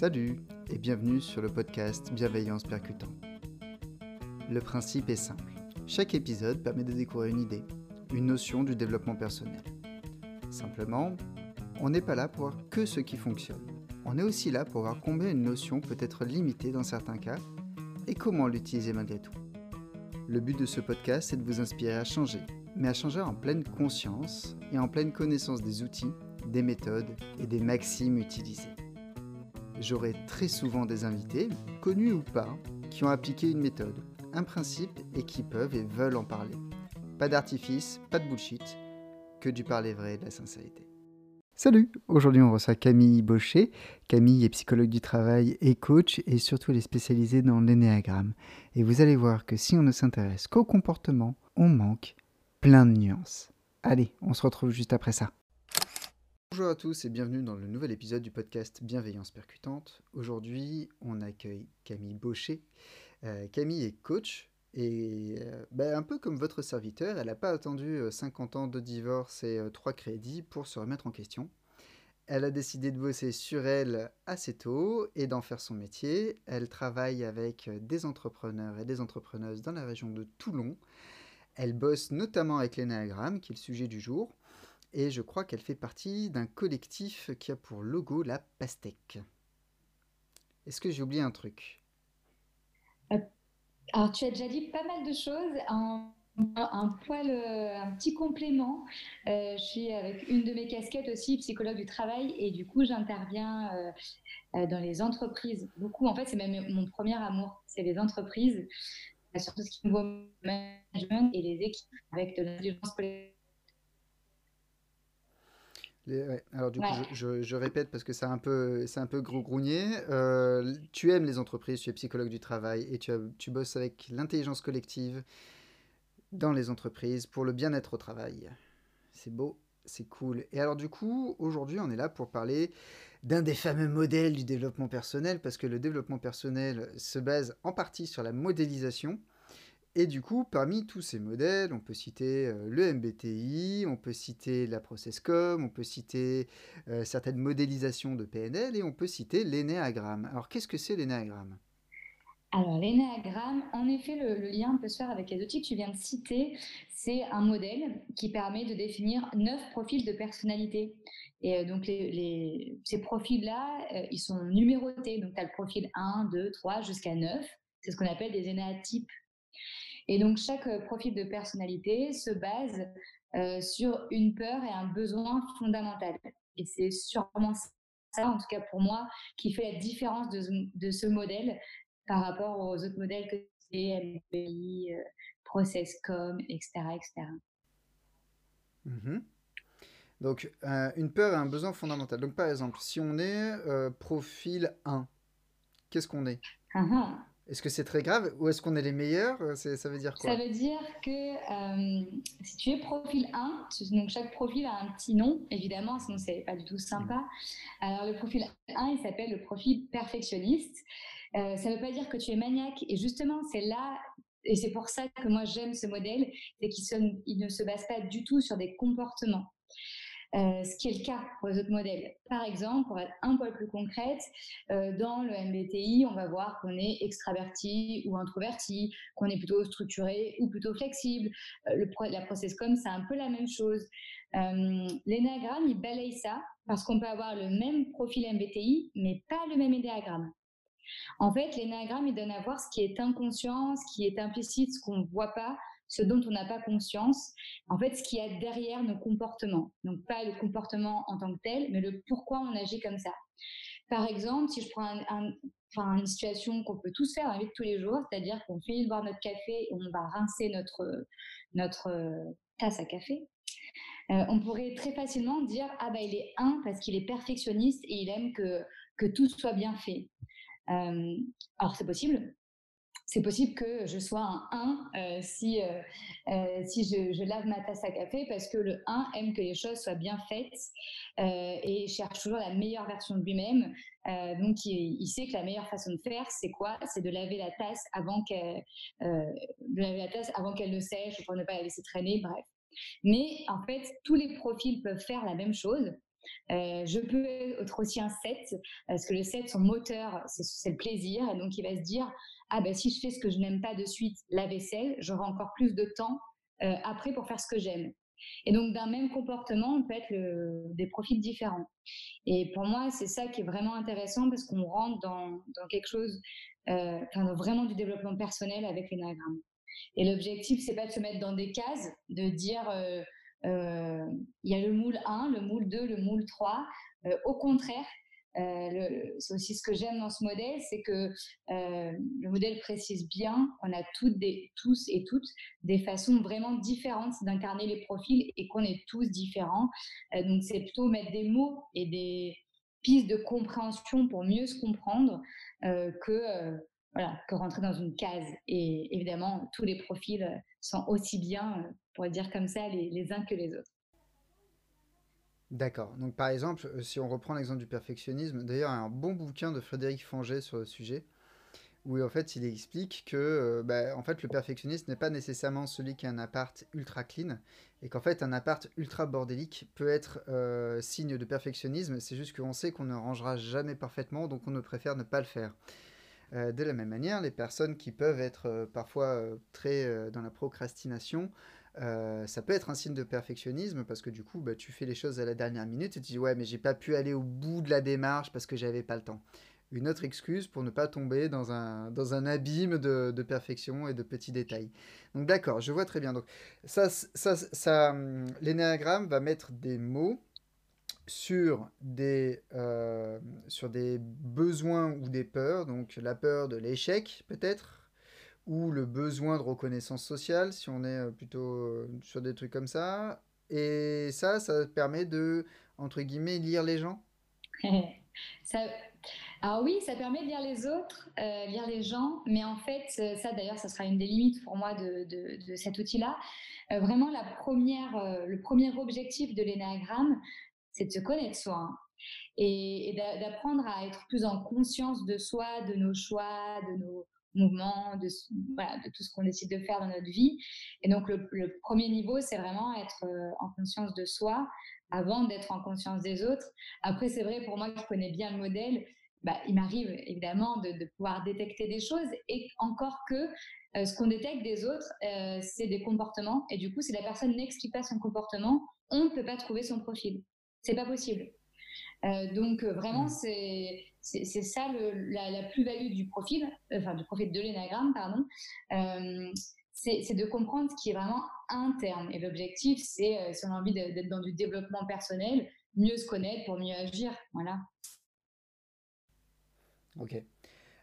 Salut et bienvenue sur le podcast Bienveillance Percutant. Le principe est simple. Chaque épisode permet de découvrir une idée, une notion du développement personnel. Simplement, on n'est pas là pour voir que ce qui fonctionne. On est aussi là pour voir combien une notion peut être limitée dans certains cas et comment l'utiliser malgré tout. Le but de ce podcast est de vous inspirer à changer, mais à changer en pleine conscience et en pleine connaissance des outils, des méthodes et des maximes utilisées. J'aurai très souvent des invités, connus ou pas, qui ont appliqué une méthode, un principe et qui peuvent et veulent en parler. Pas d'artifice, pas de bullshit, que du parler vrai et de la sincérité. Salut Aujourd'hui on reçoit Camille Baucher. Camille est psychologue du travail et coach et surtout elle est spécialisée dans l'énéagramme. Et vous allez voir que si on ne s'intéresse qu'au comportement, on manque plein de nuances. Allez, on se retrouve juste après ça. Bonjour à tous et bienvenue dans le nouvel épisode du podcast Bienveillance Percutante. Aujourd'hui on accueille Camille Baucher. Euh, Camille est coach, et euh, ben, un peu comme votre serviteur, elle n'a pas attendu 50 euh, ans de divorce et 3 crédits pour se remettre en question. Elle a décidé de bosser sur elle assez tôt et d'en faire son métier. Elle travaille avec des entrepreneurs et des entrepreneuses dans la région de Toulon. Elle bosse notamment avec l'énéagramme, qui est le sujet du jour. Et je crois qu'elle fait partie d'un collectif qui a pour logo la pastèque. Est-ce que j'ai oublié un truc? Alors, tu as déjà dit pas mal de choses. Un, euh, petit complément. Euh, je suis avec une de mes casquettes aussi, psychologue du travail, et du coup, j'interviens euh, dans les entreprises. Beaucoup, en fait, c'est même mon premier amour, c'est les entreprises, surtout ce qui me voit management et les équipes avec de l'intelligence collective alors du coup, je, répète parce que c'est un peu, c'est un peu gros Euh, tu aimes les entreprises, tu es psychologue du travail et tu, tu bosses avec l'intelligence collective dans les entreprises pour le bien-être au travail. C'est beau, c'est cool. Et alors du coup, aujourd'hui, on est là pour parler d'un des fameux modèles du développement personnel parce que le développement personnel se base en partie sur la modélisation. Et du coup, parmi tous ces modèles, on peut citer euh, le MBTI, on peut citer la ProcessCom, on peut citer euh, certaines modélisations de PNL et on peut citer l'énéagramme. Alors, qu'est-ce que c'est l'énéagramme? Alors, l'énéagramme, en effet, le, lien peut se faire avec les outils que tu viens de citer. C'est un modèle qui permet de définir neuf profils de personnalité. Et euh, donc, ces profils-là, ils sont numérotés. Donc, tu as le profil 1, 2, 3 jusqu'à 9. C'est ce qu'on appelle des énéatypes et donc, chaque euh, profil de personnalité se base euh, sur une peur et un besoin fondamental. Et c'est sûrement ça, en tout cas pour moi, qui fait la différence de, ce modèle par rapport aux autres modèles que c'est MBI, euh, ProcessCom, etc. etc. Mmh donc, une peur et un besoin fondamental. Donc, par exemple, si on est profil 1, qu'est-ce qu'on est, ah ah. Est-ce que c'est très grave ou est-ce qu'on est les meilleurs euh, Ça veut dire quoi? Ça veut dire que euh, si tu es profil 1, donc chaque profil a un petit nom, évidemment, sinon c'est pas du tout sympa. Mmh. Alors le profil 1, il s'appelle le profil perfectionniste. Euh, ça ne veut pas dire que tu es maniaque. Et justement, c'est là, et c'est pour ça que moi j'aime ce modèle, c'est qu'il ne se base pas du tout sur des comportements. Euh, ce qui est le cas pour les autres modèles. Par exemple, pour être un peu plus concrète, euh, dans le MBTI, on va voir qu'on est extraverti ou introverti, qu'on est plutôt structuré ou plutôt flexible. Euh, le, la com, c'est un peu la même chose. L'énéagramme, il balaye ça parce qu'on peut avoir le même profil MBTI, mais pas le même énéagramme. En fait, l'énéagramme, il donne à voir ce qui est inconscient, ce qui est implicite, ce qu'on ne voit pas, ce dont on n'a pas conscience, en fait, ce qu'il y a derrière nos comportements. Donc, pas le comportement en tant que tel, mais le pourquoi on agit comme ça. Par exemple, si je prends une situation qu'on peut tous faire dans la vie de tous les jours, c'est-à-dire qu'on finit de boire notre café et on va rincer notre, notre euh, tasse à café, euh, on pourrait très facilement dire ah bah il est un parce qu'il est perfectionniste et il aime que, que tout soit bien fait. Euh, alors c'est possible, c'est possible que je sois un 1 euh, si, euh, euh, si je, lave ma tasse à café parce que le 1 aime que les choses soient bien faites et cherche toujours la meilleure version de lui-même. donc, il, sait que la meilleure façon de faire, c'est quoi? C'est de laver la tasse avant qu'elle de laver la tasse avant qu'elle ne sèche pour ne pas la laisser traîner, bref. Mais en fait, tous les profils peuvent faire la même chose. Je peux être aussi un 7, parce que le 7, son moteur, c'est le plaisir. Et donc, il va se dire, ah ben si je fais ce que je n'aime pas de suite, la vaisselle, j'aurai encore plus de temps après pour faire ce que j'aime. Et donc, d'un même comportement, on peut être des profils différents. Et pour moi, c'est ça qui est vraiment intéressant parce qu'on rentre dans, quelque chose, euh, vraiment du développement personnel avec l'énagramme. Et l'objectif, c'est pas de se mettre dans des cases, de dire euh, euh, il y a le moule 1, le moule 2, le moule 3. au contraire, euh, c'est aussi ce que j'aime dans ce modèle, c'est que euh, le modèle précise bien qu'on a tous et toutes des façons vraiment différentes d'incarner les profils et qu'on est tous différents. Euh, donc c'est plutôt mettre des mots et des pistes de compréhension pour mieux se comprendre que voilà que rentrer dans une case. Et évidemment, tous les profils sont aussi bien, pour le dire comme ça, les uns que les autres. D'accord. Donc par exemple, euh, si on reprend l'exemple du perfectionnisme, d'ailleurs, un bon bouquin de Frédéric Fanget sur le sujet, où en fait il explique que euh, bah, en fait, le perfectionniste n'est pas nécessairement celui qui a un appart ultra clean, et qu'en fait un appart ultra bordélique peut être euh, signe de perfectionnisme, c'est juste qu'on sait qu'on ne rangera jamais parfaitement, donc on ne préfère ne pas le faire. de la même manière, les personnes qui peuvent être parfois très dans la procrastination, euh, ça peut être un signe de perfectionnisme parce que du coup, bah, tu fais les choses à la dernière minute et tu dis ouais, mais j'ai pas pu aller au bout de la démarche parce que j'avais pas le temps. Une autre excuse pour ne pas tomber dans un, dans un abîme de, perfection et de petits détails. Donc d'accord, je vois très bien. Donc ça, ça, ça hum, l'énéagramme va mettre des mots sur des, euh, sur des besoins ou des peurs. Donc la peur de l'échec peut-être, ou le besoin de reconnaissance sociale, si on est euh, plutôt euh, sur des trucs comme ça. Et ça, ça permet de, entre guillemets, lire les gens ça... Alors oui, ça permet de lire les autres, euh, lire les gens, mais en fait, ça d'ailleurs, ça sera une des limites pour moi de, de, cet outil-là. vraiment, la première, le premier objectif de l'énéagramme, c'est de se connaître soi. Hein. et d'apprendre à être plus en conscience de soi, de nos choix, de nos, mouvement, de, de tout ce qu'on décide de faire dans notre vie. Et donc, le, premier niveau, c'est vraiment être euh, en conscience de soi avant d'être en conscience des autres. Après, c'est vrai, pour moi qui connais bien le modèle, bah, il m'arrive évidemment de, pouvoir détecter des choses et encore que euh, ce qu'on détecte des autres, euh, c'est des comportements. Et du coup, si la personne n'explique pas son comportement, on ne peut pas trouver son profil. C'est pas possible. donc vraiment, mmh. c'est c'est ça la, plus-value du profil, enfin du profil de l'énagramme, pardon. Euh, c'est de comprendre ce qui est vraiment interne. Et l'objectif, c'est, euh, si on a envie d'être dans du développement personnel, mieux se connaître pour mieux agir. Voilà. Ok.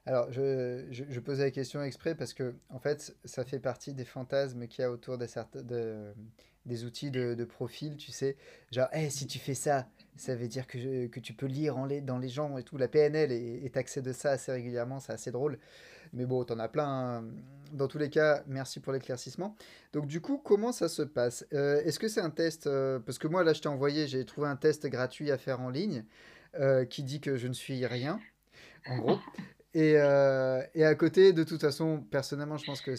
Alors, je, je, posais la question exprès parce que, en fait, ça fait partie des fantasmes qu'il y a autour des, de, des outils de, profil, tu sais. Genre, hey, si tu fais ça, ça veut dire que, que tu peux lire en les, dans les gens et tout. La PNL est, accès de ça assez régulièrement, c'est assez drôle. Mais bon, t'en as plein. Hein. Dans tous les cas, merci pour l'éclaircissement. Donc, du coup, comment ça se passe? Euh, Est-ce que c'est un test euh, Parce que moi, là, je t'ai envoyé, j'ai trouvé un test gratuit à faire en ligne euh, qui dit que je ne suis rien, en gros. Et, et, à côté, de toute façon, personnellement, je pense que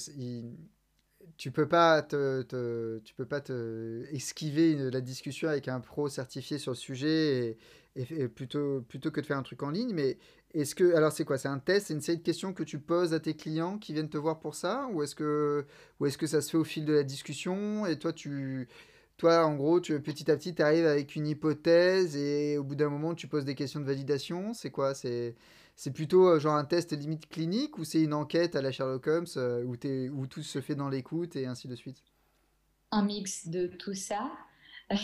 tu peux pas te, tu peux pas te esquiver la discussion avec un pro certifié sur le sujet et, plutôt plutôt que de faire un truc en ligne. Mais est-ce que alors c'est quoi? C'est un test? C'est une série de questions que tu poses à tes clients qui viennent te voir pour ça? Ou est-ce que ou est-ce que ça se fait au fil de la discussion? Et toi tu toi en gros tu petit à petit tu arrives avec une hypothèse et au bout d'un moment tu poses des questions de validation? C'est quoi? C'est c'est plutôt euh, genre un test limite clinique ou c'est une enquête à la Sherlock Holmes euh, où, où tout se fait dans l'écoute et ainsi de suite? Un mix de tout ça.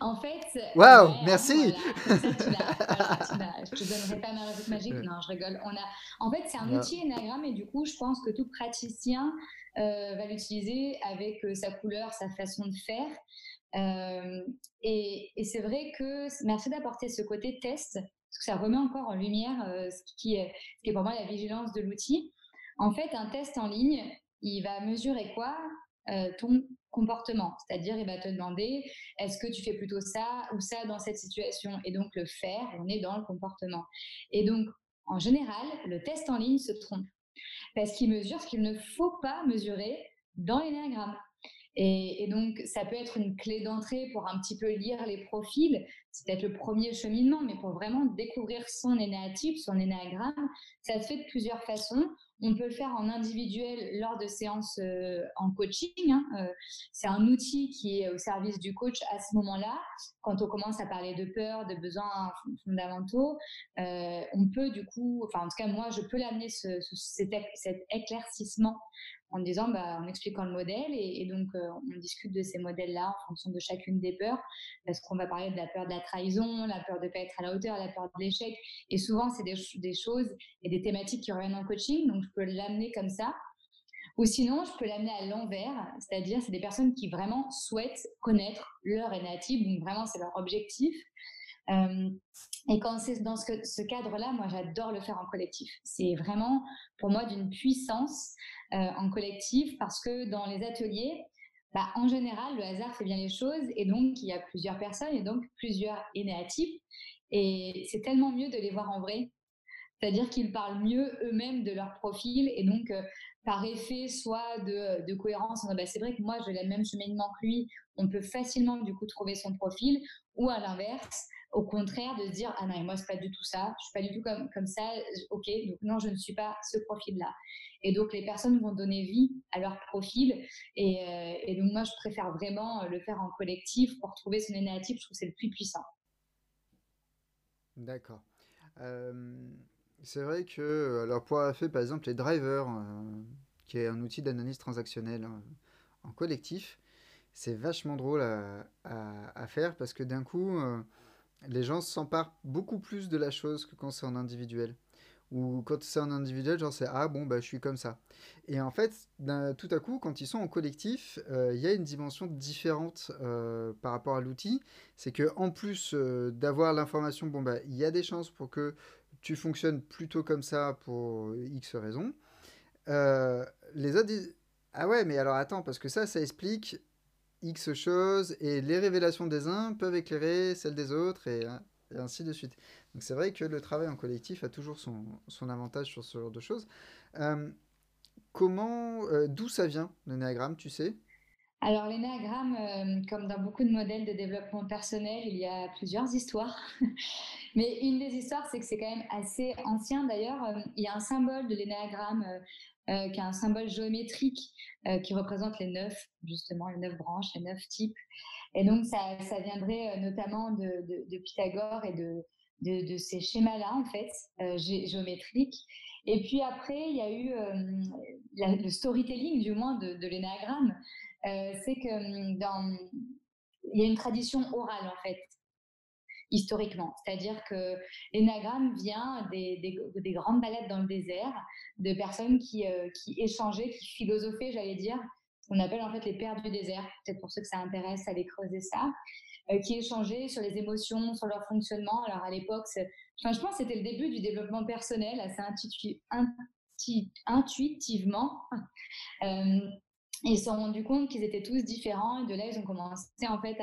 en fait. Waouh, merci. je te donnerai pas ma recette magique. Non, je rigole. On a, en fait, c'est un outil Enneagram et du coup, je pense que tout praticien euh, va l'utiliser avec sa couleur, sa façon de faire. et, et c'est vrai que merci d'apporter ce côté test parce que ça remet encore en lumière euh, ce, qui est, pour moi la vigilance de l'outil. En fait, un test en ligne, il va mesurer quoi euh, Ton comportement? C'est-à-dire, il va te demander est-ce que tu fais plutôt ça ou ça dans cette situation? Et donc, le faire, on est dans le comportement. Et donc, en général, le test en ligne se trompe parce qu'il mesure ce qu'il ne faut pas mesurer dans l'énéagramme. Et, donc, ça peut être une clé d'entrée pour un petit peu lire les profils. C'est peut-être le premier cheminement, mais pour vraiment découvrir son énéatype, son énéagramme, ça se fait de plusieurs façons. On peut le faire en individuel lors de séances euh, en coaching. Hein, euh, c'est un outil qui est au service du coach à ce moment-là. Quand on commence à parler de peur, de besoins fondamentaux, euh, on peut du coup, enfin en tout cas moi, je peux l'amener ce, cet, éclaircissement en disant, bah, en expliquant le modèle et, donc on discute de ces modèles-là en fonction de chacune des peurs, parce qu'on va parler de la peur de la trahison, la peur de ne pas être à la hauteur, la peur de l'échec, et souvent c'est des, choses et des thématiques qui reviennent en coaching, donc je peux l'amener comme ça. Ou sinon, je peux l'amener à l'envers, c'est-à-dire c'est des personnes qui vraiment souhaitent connaître leur énative, donc vraiment c'est leur objectif. Et quand c'est dans ce, cadre-là, moi j'adore le faire en collectif. C'est vraiment pour moi d'une puissance en collectif parce que dans les ateliers, bah, en général, le hasard fait bien les choses et donc il y a plusieurs personnes et donc plusieurs énéatypes. Et c'est tellement mieux de les voir en vrai c'est-à-dire qu'ils parlent mieux eux-mêmes de leur profil et donc par effet soit de, cohérence, bah, c'est vrai que moi j'ai le même cheminement que lui, on peut facilement du coup trouver son profil, ou à l'inverse, au contraire de dire ah non moi c'est pas du tout ça, je suis pas du tout comme comme ça, ok donc non je ne suis pas ce profil-là. Et donc les personnes vont donner vie à leur profil et, euh, et donc moi je préfère vraiment le faire en collectif pour trouver son énéatype, je trouve que c'est le plus puissant. D'accord. Euh, c'est vrai que, euh, alors pour avoir fait par exemple les drivers, euh, qui est un outil d'analyse transactionnelle en collectif, c'est vachement drôle à, faire parce que d'un coup, euh, les gens s'emparent beaucoup plus de la chose que quand c'est en individuel. Ou quand c'est en individuel, genre c'est ah bon, bah je suis comme ça. Et en fait, tout à coup, quand ils sont en collectif, il y a une dimension différente par rapport à l'outil. C'est que en plus d'avoir l'information, bon, bah il y a des chances pour que tu fonctionnes plutôt comme ça pour X raisons. Euh, les autres disent Ah ouais, mais alors attends, parce que ça, ça explique X choses, et les révélations des uns peuvent éclairer celles des autres, et, ainsi de suite. Donc c'est vrai que le travail en collectif a toujours son, son avantage sur ce genre de choses. Euh, comment, euh, d'où ça vient, le néagramme, tu sais? Alors, l'énéagramme, euh, comme dans beaucoup de modèles de développement personnel, il y a plusieurs histoires. Mais une des histoires, c'est que c'est quand même assez ancien. D'ailleurs, il y a un symbole de l'énéagramme euh, qui est un symbole géométrique qui représente les neuf, justement, les neuf branches, les neuf types. Et donc, ça, viendrait notamment de, Pythagore et de, de, ces schémas-là, en fait, géométriques. Et puis après, il y a eu le storytelling, du moins, de. Euh, c'est que hum, dans, y a une tradition orale en fait historiquement. C'est-à-dire que l'énagramme vient des, des, grandes balades dans le désert, de personnes qui, euh, qui échangeaient, qui philosophaient, j'allais dire, ce qu'on appelle en fait les pères du désert, peut-être pour ceux que ça intéresse, aller creuser ça, euh, qui échangeaient sur les émotions, sur leur fonctionnement. Alors à l'époque, enfin, je pense que c'était le début du développement personnel, assez intuitivement. ils se sont rendus compte qu'ils étaient tous différents et de là ils ont commencé en fait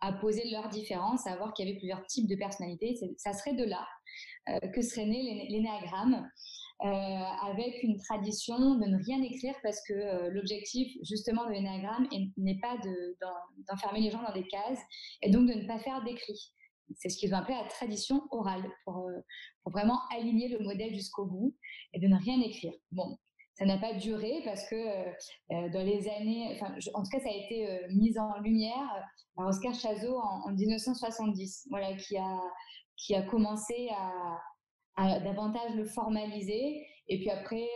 à, poser leurs différences, à voir qu'il y avait plusieurs types de personnalités. Ça serait de là euh, que serait né l'énéagramme, euh, avec une tradition de ne rien écrire parce que euh, l'objectif justement de l'énéagramme n'est pas d'enfermer les gens dans des cases et donc de ne pas faire d'écrit. C'est ce qu'ils ont appelé la tradition orale pour, pour vraiment aligner le modèle jusqu'au bout et de ne rien écrire. Bon, ça n'a pas duré parce que euh, euh, dans les années, en tout cas, ça a été euh, mis en lumière par Oscar Chazot en, 1970, voilà, qui a, qui a commencé à, davantage le formaliser. Et puis après,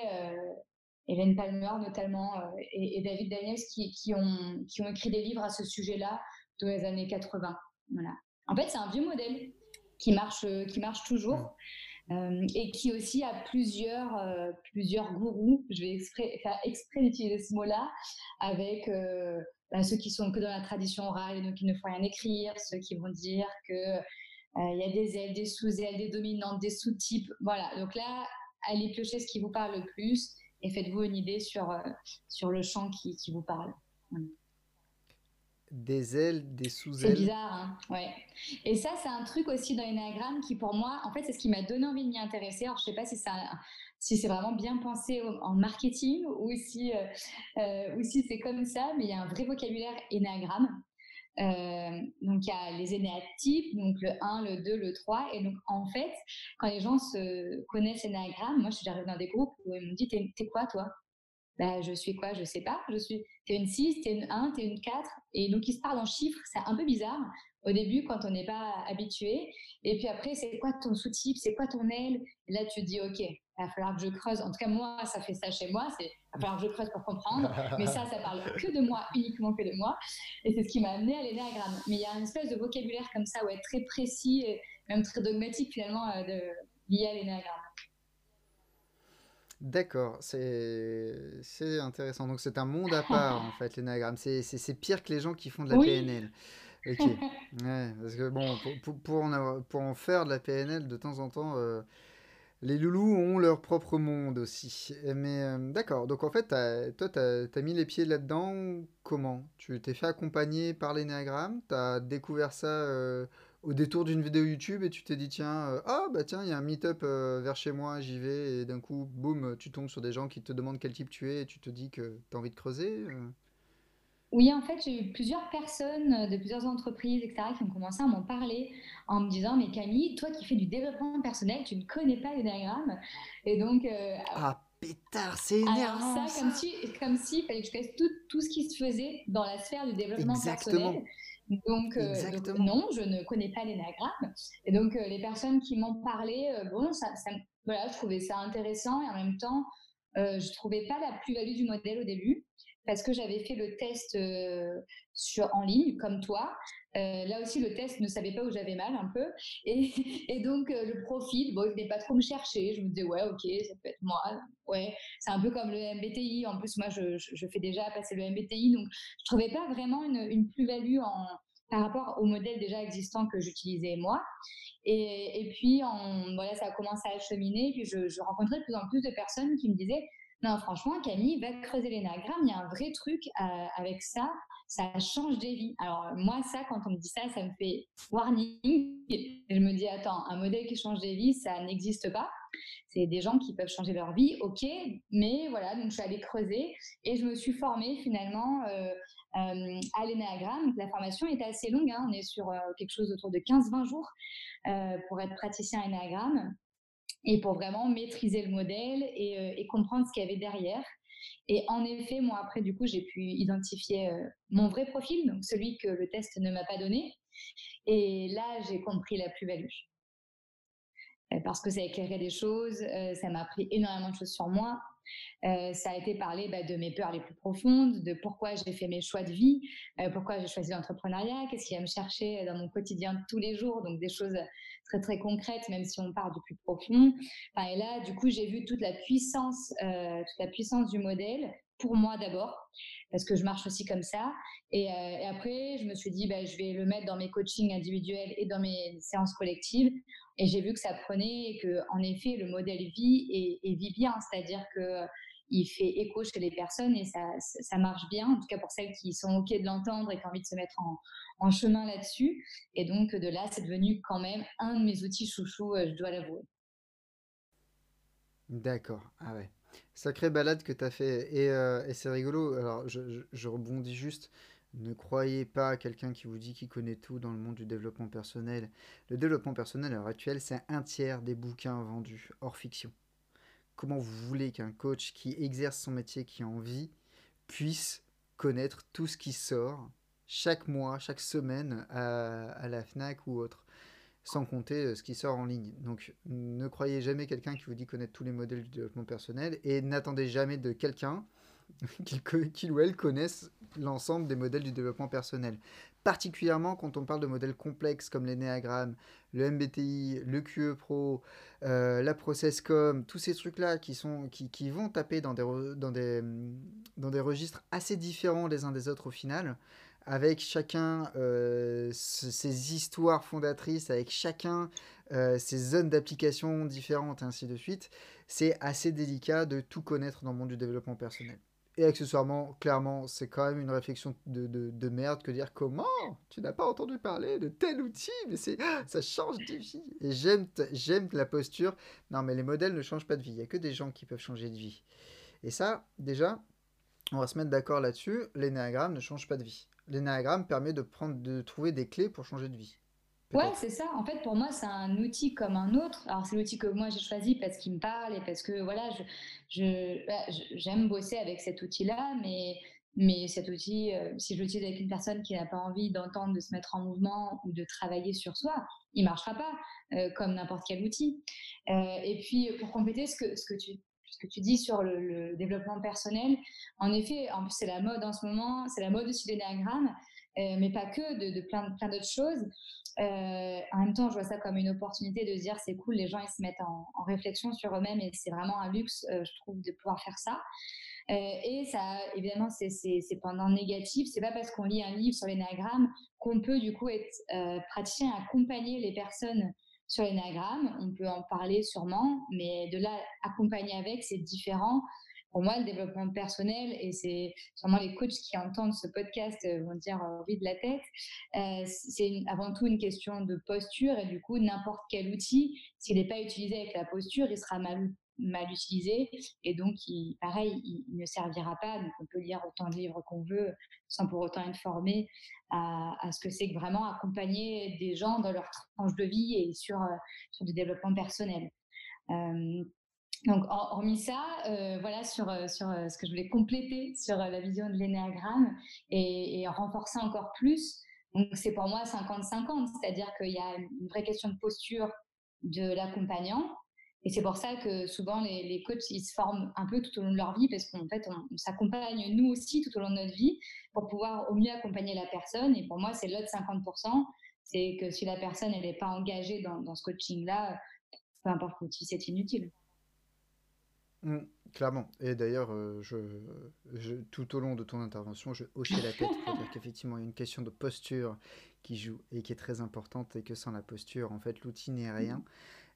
Hélène Palmer notamment et, David Daniels qui, qui, ont, qui ont écrit des livres à ce sujet-là dans les années 80. Voilà. En fait, c'est un vieux modèle qui marche, qui marche toujours. Euh, et qui aussi a plusieurs, euh, plusieurs gourous, je vais exprès, faire exprès d'utiliser ce mot-là, avec euh, bah, ceux qui sont que dans la tradition orale et donc qui ne font rien écrire, ceux qui vont dire que il y a des ailes, des sous-ailes, des dominantes, des sous-types. Voilà, donc là, allez piocher ce qui vous parle le plus et faites-vous une idée sur, sur le champ qui, qui vous parle. Des ailes, des sous-ailes. C'est bizarre, hein ouais. Et ça, c'est un truc aussi dans l'énagramme qui, pour moi, en fait, c'est ce qui m'a donné envie de m'y intéresser. Alors, je sais pas si si c'est vraiment bien pensé en marketing ou si, euh, euh, ou si c'est comme ça, mais il y a un vrai vocabulaire énagramme. Euh, donc il y a les énéatypes, donc le 1, le 2, le 3. Et donc en fait, quand les gens se connaissent l'énagramme, moi je suis arrivée dans des groupes où ils m'ont dit T'es quoi toi? Bah, je suis quoi? Je sais pas. Je suis. T'es une 6, t'es une 1, t'es une 4. Et donc, ils se parlent en chiffres. C'est un peu bizarre au début quand on n'est pas habitué. Et puis après, c'est quoi ton sous-type? C'est quoi ton aile? Là, tu dis, OK, il va falloir que je creuse. En tout cas, moi, ça fait ça chez moi. C'est, il va falloir que je creuse pour comprendre. Mais ça, ça parle que de moi, uniquement que de moi. Et c'est ce qui m'a amené à l'énéagramme. Mais il y a une espèce de vocabulaire comme ça, ouais, très précis, et même très dogmatique finalement, euh, de, lié à l'énéagramme. D'accord, c'est intéressant. Donc c'est un monde à part en fait, l'énagramme. C'est pire que les gens qui font de la PNL. Ok. Ouais, parce que bon, pour, pour, en pour en faire de la PNL, de temps en temps, euh, les loulous ont leur propre monde aussi. Mais euh, d'accord, donc en fait, toi, tu as, mis les pieds là-dedans comment? Tu t'es fait accompagner par l'énagramme Tu as découvert ça euh, au détour d'une vidéo YouTube et tu t'es dit tiens euh, ah bah tiens il y a un meet-up euh, vers chez moi j'y vais et d'un coup boum tu tombes sur des gens qui te demandent quel type tu es et tu te dis que tu as envie de creuser euh. Oui, en fait, j'ai eu plusieurs personnes de plusieurs entreprises, etc., qui ont commencé à m'en parler en me disant Mais Camille, toi qui fais du développement personnel, tu ne connais pas l'énagramme. Et donc. ah, pétard, c'est énervant. ça, comme si, comme si fallait que je fasse tout, tout, ce qui se faisait dans la sphère du développement Exactement. personnel. Donc, euh, non, je ne connais pas l'énagramme. Et donc, euh, les personnes qui m'ont parlé, euh, bon, ça, voilà, je trouvais ça intéressant et en même temps, je trouvais pas la plus-value du modèle au début parce que j'avais fait le test sur, en ligne, comme toi. là aussi, le test ne savait pas où j'avais mal un peu. Et, et donc, le profil, bon, il venait pas trop me chercher. Je me disais, ouais, ok, ça peut être moi. Ouais, c'est un peu comme le MBTI. En plus, moi, je, fais déjà passer le MBTI. Donc, je trouvais pas vraiment une, plus-value par rapport au modèle déjà existant que j'utilisais moi. Et, et puis, voilà, ça a commencé à cheminer. Puis, je, je rencontrais de plus en plus de personnes qui me disaient, franchement, Camille, va creuser l'énagramme. Il y a un vrai truc euh, avec ça. Ça change des vies. Alors, moi, ça, quand on me dit ça, ça me fait warning. Je me dis, attends, un modèle qui change des vies, ça n'existe pas. C'est des gens qui peuvent changer leur vie, ok. Mais voilà, donc je suis allée creuser et je me suis formée finalement euh, euh, à l'énagramme. La formation est assez longue. Hein. On est sur quelque chose autour de 15-20 jours pour être praticien énagramme et pour vraiment maîtriser le modèle et, euh, comprendre ce qu'il y avait derrière. Et en effet, moi, après, du coup, j'ai pu identifier euh, mon vrai profil, donc celui que le test ne m'a pas donné. Et là, j'ai compris la plus-value. Euh, parce que ça a éclairé des choses, ça m'a appris énormément de choses sur moi, ça a été parlé bah, de mes peurs les plus profondes, de pourquoi j'ai fait mes choix de vie, pourquoi j'ai choisi l'entrepreneuriat, qu'est-ce qui va me chercher dans mon quotidien de tous les jours, donc des choses très très concrètes, même si on part du plus profond. Et là, du coup, j'ai vu toute la puissance, euh, toute la puissance du modèle pour moi d'abord, parce que je marche aussi comme ça. Et, après, je me suis dit, bah, je vais le mettre dans mes coachings individuels et dans mes séances collectives et j'ai vu que ça prenait et que, en effet, le modèle vit et, vit bien. C'est-à-dire que il fait écho chez les personnes et ça, marche bien, en tout cas pour celles qui sont OK de l'entendre et qui ont envie de se mettre en, chemin là-dessus. Et donc, de là, c'est devenu quand même un de mes outils chouchou, euh, je dois l'avouer. D'accord. Ah ouais. Sacrée balade que tu as fait. Et, euh, et c'est rigolo. Alors, je, je, rebondis juste. Ne croyez pas à quelqu'un qui vous dit qu'il connaît tout dans le monde du développement personnel. Le développement personnel à l'heure actuelle, c'est un tiers des bouquins vendus, hors fiction. Comment vous voulez qu'un coach qui exerce son métier, qui a envie, puisse connaître tout ce qui sort chaque mois, chaque semaine à, la FNAC ou autre, sans compter euh, ce qui sort en ligne. Donc ne croyez jamais quelqu'un qui vous dit connaître tous les modèles du développement personnel et n'attendez jamais de quelqu'un qu'il ou elle connaisse l'ensemble des modèles du développement personnel. Particulièrement quand on parle de modèles complexes comme l'énéagramme, le MBTI, le QE Pro, euh, la ProcessCom, tous ces trucs-là qui, qui, qui vont taper dans des, dans, des, dans des registres assez différents les uns des autres au final, avec chacun euh, ses histoires fondatrices, avec chacun euh, ses zones d'application différentes, et ainsi de suite, c'est assez délicat de tout connaître dans le monde du développement personnel. Et accessoirement, clairement, c'est quand même une réflexion de, de, de merde que dire comment tu n'as pas entendu parler de tel outil, mais c'est ça change de vie. Et j'aime j'aime la posture. Non, mais les modèles ne changent pas de vie. Il n'y a que des gens qui peuvent changer de vie. Et ça, déjà, on va se mettre d'accord là-dessus. L'énéagramme ne change pas de vie. L'énéagramme permet de prendre, de trouver des clés pour changer de vie. Ouais, c'est ça. En fait, pour moi, c'est un outil comme un autre. Alors, c'est l'outil que moi j'ai choisi parce qu'il me parle et parce que voilà, je, bah, j'aime bosser avec cet outil-là, mais mais cet outil, euh, si je l'utilise avec une personne qui n'a pas envie d'entendre, de se mettre en mouvement ou de travailler sur soi, il marchera pas euh, comme n'importe quel outil. Euh, et puis, pour compléter ce que ce que tu ce que tu dis sur le, développement personnel, en effet, en plus c'est la mode en ce moment, c'est la mode aussi des diagrammes, mais pas que, de, de plein, plein d'autres choses. Euh, en même temps, je vois ça comme une opportunité de dire c'est cool, les gens ils se mettent en, réflexion sur eux-mêmes et c'est vraiment un luxe, euh, je trouve, de pouvoir faire ça. Euh, et ça, évidemment, c'est pendant négatif. C'est pas parce qu'on lit un livre sur l'énagramme qu'on peut du coup être praticien accompagner les personnes sur l'énagramme. On peut en parler sûrement, mais de là accompagner avec, c'est différent pour moi, le développement personnel, et c'est sûrement les coachs qui entendent ce podcast euh, vont dire euh, oui de la tête, euh, c'est avant tout une question de posture et du coup, n'importe quel outil, s'il n'est pas utilisé avec la posture, il sera mal, mal utilisé et donc, il, pareil, il, ne servira pas. Donc, on peut lire autant de livres qu'on veut sans pour autant être formé à, ce que c'est que vraiment accompagner des gens dans leur tranche de vie et sur, sur du développement personnel. Donc, hormis ça, euh, voilà sur, euh, sur euh, ce que je voulais compléter sur la vision de l'énéagramme et, renforcer encore plus. Donc, c'est pour moi 50-50, c'est-à-dire qu'il y a une vraie question de posture de l'accompagnant. Et c'est pour ça que souvent les, les, coachs, ils se forment un peu tout au long de leur vie parce qu'en fait, on, s'accompagne nous aussi tout au long de notre vie pour pouvoir au mieux accompagner la personne. Et pour moi, c'est l'autre 50%. C'est que si la personne, elle n'est pas engagée dans, ce coaching-là, peu importe l'outil, c'est inutile. Mmh, clairement. Et d'ailleurs, euh, je, tout au long de ton intervention, je hochais la tête pour dire qu'effectivement, il y a une question de posture qui joue et qui est très importante et que sans la posture, en fait, l'outil n'est rien.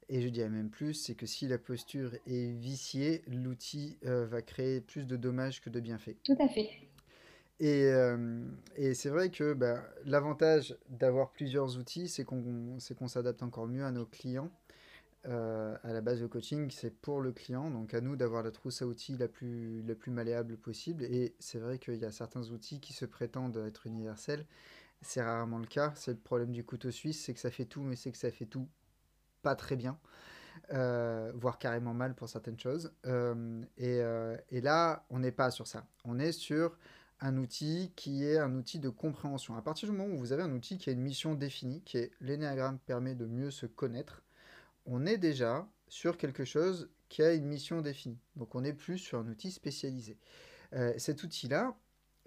Et je dirais même plus, c'est que si la posture est viciée, l'outil euh, va créer plus de dommages que de bienfaits. Tout à fait. Et, euh, et c'est vrai que bah, l'avantage d'avoir plusieurs outils, c'est qu'on qu'on s'adapte encore mieux à nos clients euh, à la base, le coaching, c'est pour le client, donc à nous d'avoir la trousse à outils la plus, la plus malléable possible. Et c'est vrai qu'il y a certains outils qui se prétendent être universels. C'est rarement le cas. C'est le problème du couteau suisse, c'est que ça fait tout, mais c'est que ça fait tout pas très bien, euh, voire carrément mal pour certaines choses. Euh, et, et, là, on n'est pas sur ça. On est sur un outil qui est un outil de compréhension. À partir du moment où vous avez un outil qui a une mission définie, qui est l'énéagramme permet de mieux se connaître, on est déjà sur quelque chose qui a une mission définie. Donc on n'est plus sur un outil spécialisé. Euh, cet outil-là,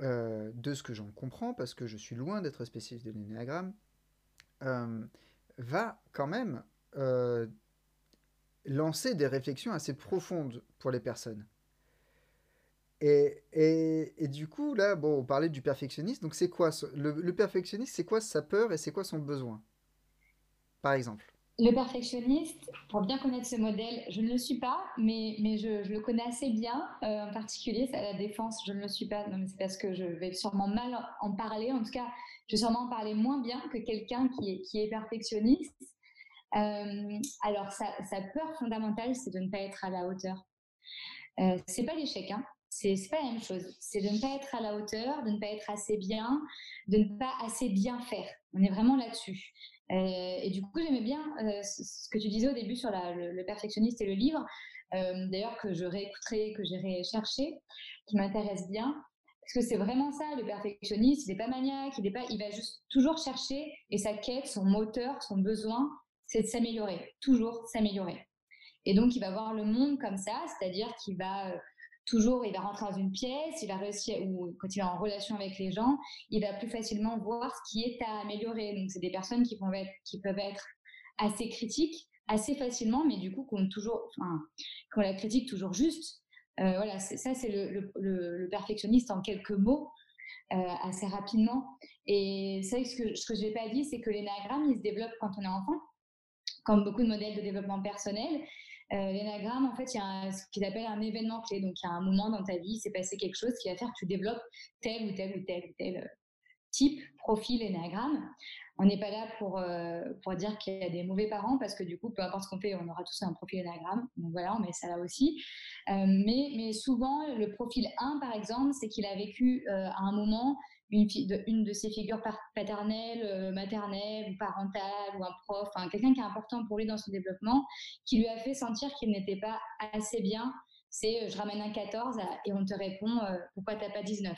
euh, de ce que j'en comprends, parce que je suis loin d'être spécialiste de l'énéagramme, euh, va quand même lancer des réflexions assez profondes pour les personnes. Et, du coup, là, bon, on parlait du perfectionniste. Donc, c'est quoi le perfectionniste C'est quoi sa peur et c'est quoi son besoin? Par exemple. Le perfectionniste, pour bien connaître ce modèle, je ne le suis pas, mais, mais je, le connais assez bien. Euh, en particulier, c'est à la défense, je ne le suis pas. Non, mais c'est parce que je vais sûrement mal en parler. En tout cas, je vais sûrement en parler moins bien que quelqu'un qui est, qui est perfectionniste. Euh, alors, sa, peur fondamentale, c'est de ne pas être à la hauteur. Euh, c'est pas l'échec, hein. C'est pas la même chose. C'est de ne pas être à la hauteur, de ne pas être assez bien, de ne pas assez bien faire. On est vraiment là-dessus. Euh, et du coup, j'aimais bien euh, ce que tu disais au début sur le, perfectionniste et le livre, euh, d'ailleurs que je réécouterai, que j'irai chercher, qui m'intéresse bien. Parce que c'est vraiment ça, le perfectionniste, il n'est pas maniaque, il, est pas, il va juste toujours chercher, et sa quête, son moteur, son besoin, c'est de s'améliorer, toujours s'améliorer. Et donc, il va voir le monde comme ça, c'est-à-dire qu'il va toujours, il va rentrer dans une pièce, il va réussir, ou quand il est en relation avec les gens, il va plus facilement voir ce qui est à améliorer. Donc, c'est des personnes qui peuvent être, qui peuvent être assez critiques, assez facilement, mais du coup, qui ont toujours, enfin, la critique toujours juste. Euh, voilà, ça, c'est le, perfectionniste en quelques mots, euh, assez rapidement. Et c'est ce que, ce que je n'ai pas dit, c'est que l'énagramme, il se développe quand on est enfant, comme beaucoup de modèles de développement personnel. L'énagramme, en fait, il y a ce qu'il appelle un événement clé. Donc, il y a un moment dans ta vie, il s'est passé quelque chose qui va faire que tu développes tel ou tel ou tel tel type, profil énagramme. On n'est pas là pour, euh, pour dire qu'il y a des mauvais parents parce que du coup, peu importe ce qu'on fait, on aura tous un profil énagramme. Donc voilà, on met ça là aussi. Euh, mais, mais souvent, le profil 1, par exemple, c'est qu'il a vécu euh, à un moment une, de, une de ses figures paternelles, maternelles ou parentales ou un prof, quelqu'un qui est important pour lui dans son développement, qui lui a fait sentir qu'il n'était pas assez bien c'est je ramène un 14 et on te répond pourquoi t'as pas 19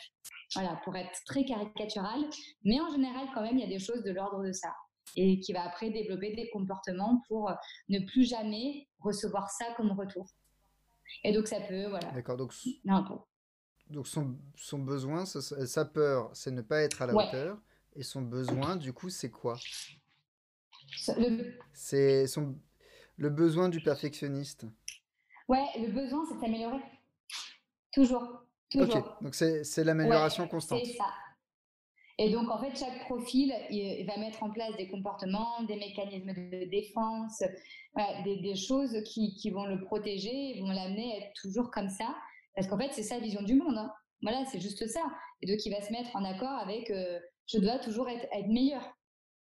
voilà, pour être très caricatural. Mais en général, quand même, il y a des choses de l'ordre de ça. Et qui va après développer des comportements pour euh, ne plus jamais recevoir ça comme retour. Et donc, ça peut, voilà. D'accord, donc, donc son, son besoin, sa, peur, c'est ne pas être à la hauteur. Et son besoin, du coup, c'est quoi? C'est son... le besoin du perfectionniste. Ouais, le besoin, c'est d'améliorer. Toujours. Ok, donc c'est l'amélioration constante. C'est ça. Et donc, en fait, chaque profil il va mettre en place des comportements, des mécanismes de défense, des, choses qui, qui, vont le protéger, vont l'amener à être toujours comme ça. Parce qu'en fait, c'est sa vision du monde. Hein. Voilà, c'est juste ça. Et donc, il va se mettre en accord avec euh, je dois toujours être, être meilleur.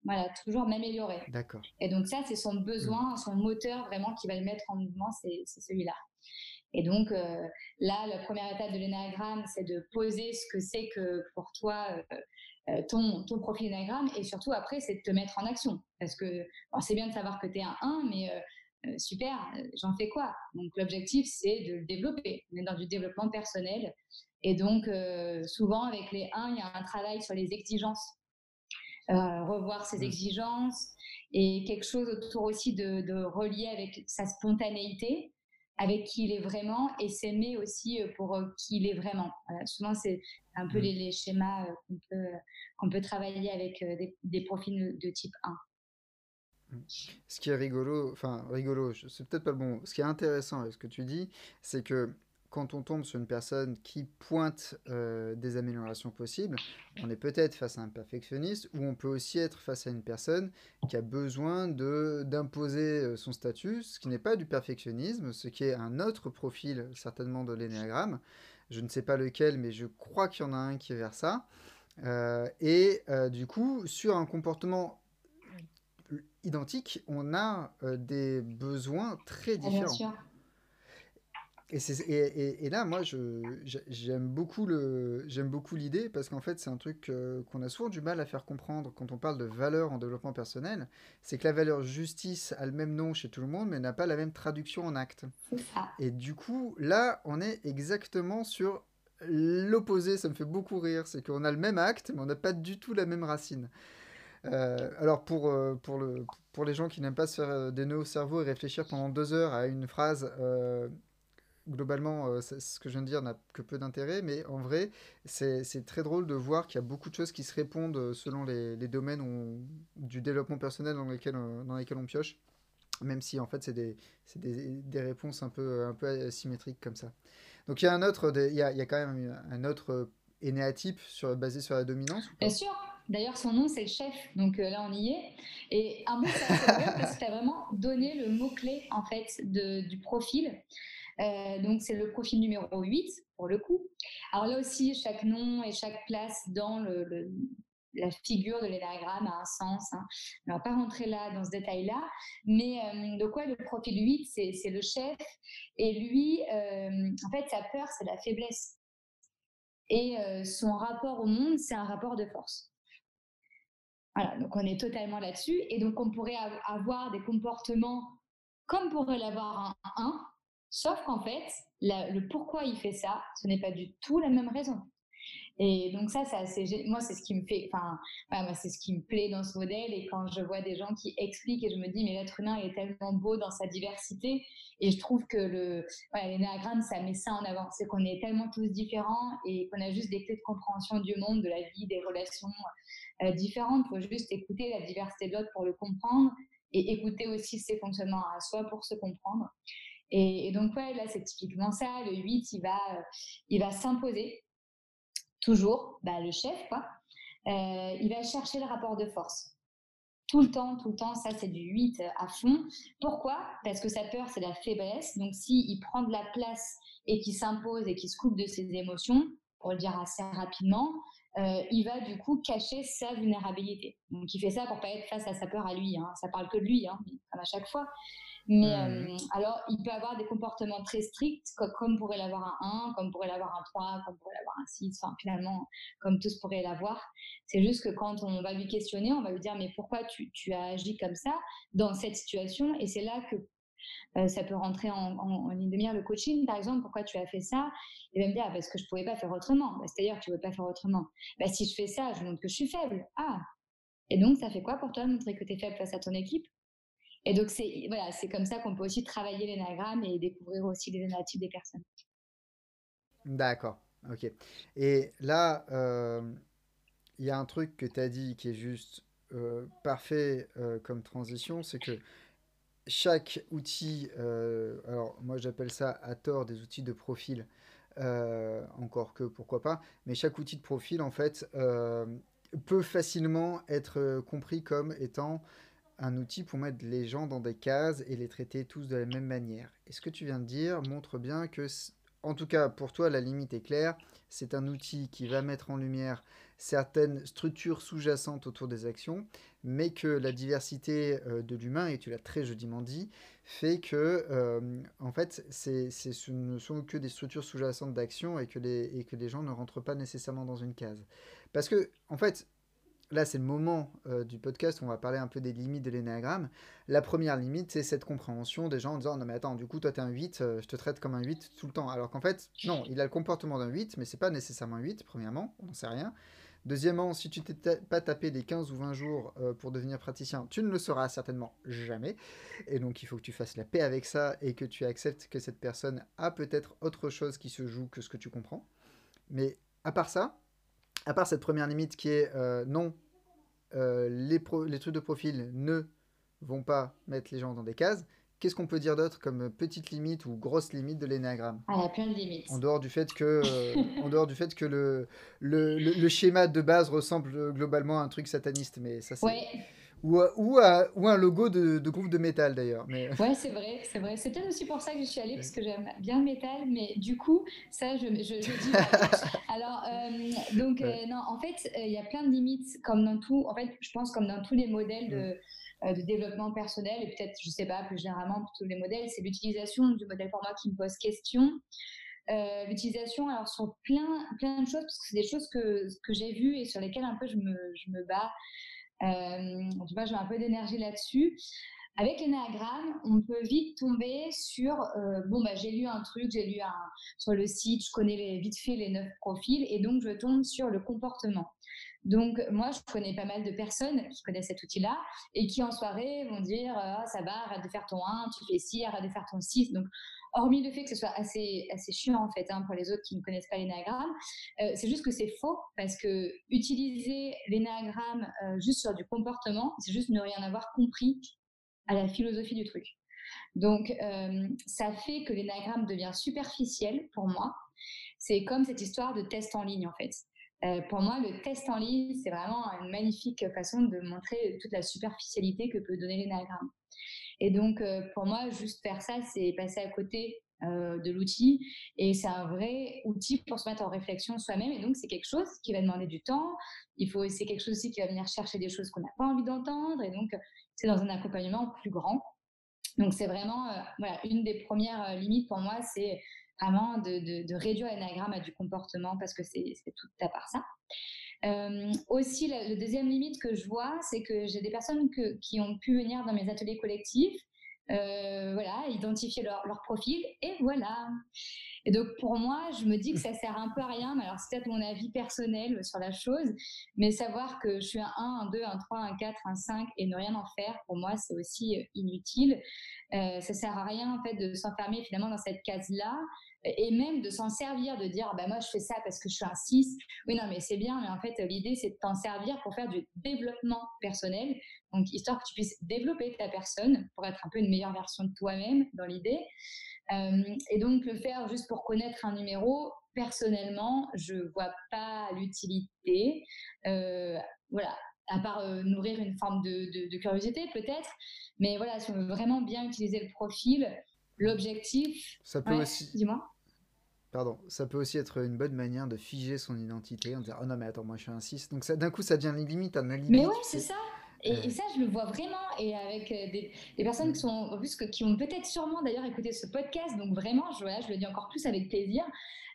Voilà, toujours m'améliorer. D'accord. Et donc, ça, c'est son besoin, mmh. son moteur vraiment qui va le mettre en mouvement, c'est celui-là. Et donc euh, là, la première étape de l'énagramme, c'est de poser ce que c'est que pour toi euh, euh, ton, ton profil énagramme et surtout après, c'est de te mettre en action. Parce que c'est bien de savoir que tu es un 1, mais super, j'en fais quoi? Donc l'objectif, c'est de le développer. On est dans du développement personnel. Et donc, souvent, avec les 1, il y a un travail sur les exigences. revoir ses mmh. exigences et quelque chose autour aussi de, de relier avec sa spontanéité avec qui il est vraiment et s'aimer aussi euh, pour euh, qui il est vraiment. souvent, c'est un peu mmh. les, schémas euh, qu'on peut, qu'on peut travailler avec des, profils de type 1. Ce qui est rigolo, enfin rigolo, c'est peut-être pas le bon. Ce qui est intéressant avec ce que tu dis, c'est que quand on tombe sur une personne qui pointe euh, des améliorations possibles, on est peut-être face à un perfectionniste ou on peut aussi être face à une personne qui a besoin d'imposer euh, son statut, ce qui n'est pas du perfectionnisme, ce qui est un autre profil certainement de l'énéagramme. Je ne sais pas lequel, mais je crois qu'il y en a un qui est vers ça. Euh, et du coup, sur un comportement identique, on a des besoins très différents. Et, et, et, là, moi, j'aime beaucoup l'idée parce qu'en fait, c'est un truc qu'on a souvent du mal à faire comprendre quand on parle de valeur en développement personnel. C'est que la valeur justice a le même nom chez tout le monde, mais n'a pas la même traduction en acte. Et du coup, là, on est exactement sur l'opposé. Ça me fait beaucoup rire. C'est qu'on a le même acte, mais on n'a pas du tout la même racine. Euh, alors pour, euh, pour, le, pour les gens qui n'aiment pas se faire euh, des nœuds au cerveau et réfléchir pendant deux heures à une phrase globalement, ce que je viens de dire n'a que peu d'intérêt, mais en vrai, c'est très drôle de voir qu'il y a beaucoup de choses qui se répondent selon les, domaines du développement personnel dans lesquels, dans lesquels on pioche, même si en fait c'est des, des, des, réponses un peu, un peu asymétriques comme ça. Donc il y a y a, y a quand même un autre énéatype sur, basé sur la dominance Bien sûr. D'ailleurs, son nom, c'est le chef. Donc là, on y est. Et un mot, c'est parce que tu as vraiment donné le mot-clé, en fait, du profil. Euh, donc, c'est le profil numéro 8 pour le coup. Alors là aussi, chaque nom et chaque place dans la figure de l'énagramme a un sens. Hein. On ne va pas rentrer là dans ce détail-là. Mais euh, de quoi le profil 8, c'est le chef. Et lui, euh, en fait, sa peur, c'est la faiblesse. Et son rapport au monde, c'est un rapport de force. Voilà, donc on est totalement là-dessus. Et donc on pourrait avoir des comportements comme pourrait l'avoir un 1, Sauf qu'en fait, le pourquoi il fait ça, ce n'est pas du tout la même raison. Et donc ça, c'est moi, c'est ce qui me fait, enfin, c'est ce qui me plaît dans ce modèle. Et quand je vois des gens qui expliquent, et je me dis, mais l'être humain est tellement beau dans sa diversité. Et je trouve que le, ça met ça en avant. C'est qu'on est tellement tous différents et qu'on a juste des clés de compréhension du monde, de la vie, des relations euh, différentes. Il faut juste écouter la diversité de l'autre pour le comprendre et écouter aussi ses fonctionnements à soi pour se comprendre. Et, donc, ouais, là, c'est typiquement ça. Le 8, il va, euh, il va s'imposer, toujours, bah, le chef, quoi. Euh, il va chercher le rapport de force. tout le temps, tout le temps, ça c'est du 8 à fond. Pourquoi? Parce que sa peur, c'est la faiblesse. Donc s'il prend de la place et qu'il s'impose et qu'il se coupe de ses émotions, pour le dire assez rapidement, euh, il va du coup cacher sa vulnérabilité. Donc il fait ça pour pas être face à sa peur à lui. Hein. Ça parle que de lui, hein, comme à chaque fois. Mais mmh. euh, alors, il peut avoir des comportements très stricts, comme, pourrait l'avoir un 1, comme pourrait l'avoir un 3, comme pourrait l'avoir un 6, enfin finalement, comme tous pourraient l'avoir. C'est juste que quand on va lui questionner, on va lui dire, mais pourquoi tu, tu as agi comme ça dans cette situation? Et c'est là que euh, ça peut rentrer en, ligne de mire le coaching, par exemple, pourquoi tu as fait ça? Il va me dire, ah, parce que je pouvais pas faire autrement. Bah, c'est-à-dire tu ne veux pas faire autrement. Bah, si je fais ça, je montre que je suis faible. Ah Et donc, ça fait quoi pour toi de montrer que tu es faible face à ton équipe? Et donc, c'est voilà, comme ça qu'on peut aussi travailler l'énagramme et découvrir aussi les énatypes des personnes. D'accord, ok. Et là, euh, il y a un truc que tu as dit qui est juste euh, parfait euh, comme transition, c'est que chaque outil, alors moi j'appelle ça à tort des outils de profil, encore que pourquoi pas, mais chaque outil de profil en fait peut facilement être compris comme étant un outil pour mettre les gens dans des cases et les traiter tous de la même manière. Et ce que tu viens de dire montre bien que, en tout cas pour toi, la limite est claire. C'est un outil qui va mettre en lumière certaines structures sous-jacentes autour des actions, mais que la diversité euh, de l'humain, et tu l'as très joliment dit, fait que, euh, en fait, c'est, ce ne sont que des structures sous-jacentes d'action et, et que les gens ne rentrent pas nécessairement dans une case. Parce que, en fait, là, c'est le moment euh, du podcast où on va parler un peu des limites de l'énéagramme. La première limite, c'est cette compréhension des gens en disant Non, mais attends, du coup, toi, tu es un 8, euh, je te traite comme un 8 tout le temps. Alors qu'en fait, non, il a le comportement d'un 8, mais c'est pas nécessairement un 8, premièrement, on n'en sait rien. Deuxièmement, si tu t'es pas tapé des 15 ou 20 jours euh, pour devenir praticien, tu ne le sauras certainement jamais. Et donc, il faut que tu fasses la paix avec ça et que tu acceptes que cette personne a peut-être autre chose qui se joue que ce que tu comprends. Mais à part ça, à part cette première limite qui est euh, non, euh, les, les, trucs de profil ne vont pas mettre les gens dans des cases, qu'est-ce qu'on peut dire d'autre comme petite limite ou grosse limite de l'énéagramme? Ah, Il y a plein de limites. En dehors du fait que, euh, en dehors du fait que le, le, le, schéma de base ressemble globalement à un truc sataniste, mais ça c'est... Ouais. Ou, ou, ou, un logo de, de, groupe de métal d'ailleurs. Mais... Ouais, c'est vrai, c'est vrai. C'est peut-être aussi pour ça que je suis allée, parce que j'aime bien le métal, mais du coup, ça, je, je, je dis. Alors, euh, donc, euh, non, en fait, euh, il y a plein de limites, comme dans tout, en fait, je pense, comme dans tous les modèles de, de développement personnel, et peut-être, je sais pas, plus généralement, tous les modèles, c'est l'utilisation du modèle format qui me pose question. l'utilisation alors sur plein plein de choses parce que c'est des choses que, que j'ai vues et sur lesquelles un peu je me, je me bats euh, tout cas, j'ai un peu d'énergie là-dessus. Avec l'énagramme, on peut vite tomber sur euh, bon bah j'ai lu un truc, j'ai lu sur le site, je connais vite fait les neuf profils et donc je tombe sur le comportement. Donc moi je connais pas mal de personnes qui connaissent cet outil-là et qui en soirée vont dire ah, ça va, arrête de faire ton 1, tu fais ci, arrête de faire ton 6. Donc hormis le fait que ce soit assez, assez chiant en fait hein, pour les autres qui ne connaissent pas l'énagramme, euh, c'est juste que c'est faux parce que utiliser l'énagramme euh, juste sur du comportement, c'est juste ne rien avoir compris à la philosophie du truc. Donc euh, ça fait que l'énagramme devient superficiel pour moi. C'est comme cette histoire de test en ligne en fait. pour moi, le test en ligne, c'est vraiment une magnifique façon de montrer toute la superficialité que peut donner l'énagramme. Et donc, euh, pour moi, juste faire ça, c'est passer à côté euh, de l'outil. Et c'est un vrai outil pour se mettre en réflexion soi-même. Et donc, c'est quelque chose qui va demander du temps. Il faut, c'est quelque chose aussi qui va venir chercher des choses qu'on n'a pas envie d'entendre. Et donc, c'est dans un accompagnement plus grand. Donc, c'est vraiment, euh, voilà, une des premières limites pour moi, c'est vraiment de, de, réduire l'énagramme à du comportement parce que c'est tout à part ça. Euh, aussi, la, deuxième limite que je vois, c'est que j'ai des personnes qui ont pu venir dans mes ateliers collectifs, euh, voilà, identifier leur, leur, profil, et voilà. Et donc, pour moi, je me dis que ça sert un peu à rien, mais alors c'est peut-être mon avis personnel sur la chose, mais savoir que je suis un 1, un 2, un 3, un 4, un 5 et ne rien en faire, pour moi, c'est aussi euh, inutile. Euh, ça sert à rien, en fait, de s'enfermer finalement dans cette case-là et même de s'en servir, de dire bah moi je fais ça parce que je suis un 6. Oui, non, mais c'est bien, mais en fait l'idée c'est de t'en servir pour faire du développement personnel, donc histoire que tu puisses développer ta personne pour être un peu une meilleure version de toi-même dans l'idée. Euh, et donc le faire juste pour connaître un numéro, personnellement, je vois pas l'utilité. Euh, voilà, à part nourrir une forme de, de curiosité peut-être. Mais voilà, si on veut vraiment bien utiliser le profil, l'objectif. Ça peut aussi. Dis-moi. Pardon, ça peut aussi être une bonne manière de figer son identité en disant Oh non, mais attends, moi je suis un 6. Donc d'un coup, ça devient limite un limite. Mais ouais, c'est ça. Et, ça, je le vois vraiment. Et avec euh, des, personnes qui sont, plus que, qui ont peut-être sûrement d'ailleurs écouté ce podcast. Donc vraiment, je, voilà, je le dis encore plus avec plaisir.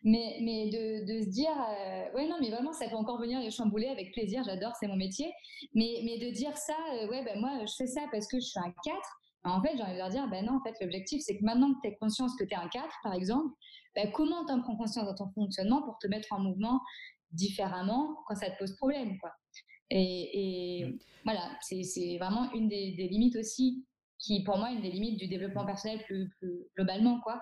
Mais, mais de, de se dire, euh, ouais, non, mais vraiment, ça peut encore venir les chambouler avec plaisir. J'adore, c'est mon métier. Mais, mais de dire ça, euh, ouais, ben moi, je fais ça parce que je suis un 4. En fait, j'ai envie de leur dire, ben non, en fait, l'objectif, c'est que maintenant que tu as conscience que tu es un 4, par exemple, ben comment tu en prends conscience dans ton fonctionnement pour te mettre en mouvement différemment quand ça te pose problème, quoi? Et, mm. voilà, c'est vraiment une des, limites aussi, qui pour moi, une des limites du développement personnel plus, globalement, quoi.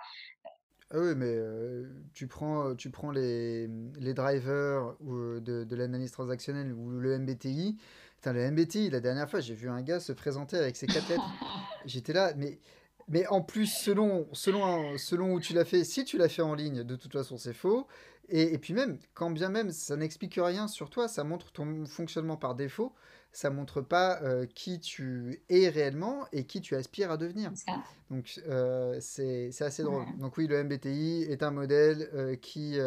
Ah oui, mais euh, tu prends, tu prends les, les drivers ou de, de l'analyse transactionnelle ou le MBTI. le MBTI, la dernière fois, j'ai vu un gars se présenter avec ses quatre lettres. J'étais là, mais mais en plus, selon, selon, selon où tu l'as fait, si tu l'as fait en ligne, de toute façon, c'est faux. Et, et, puis même, quand bien même ça n'explique rien sur toi, ça montre ton fonctionnement par défaut, ça montre pas euh, qui tu es réellement et qui tu aspires à devenir. Donc euh, c'est assez drôle. Donc oui, le MBTI est un modèle euh, qui,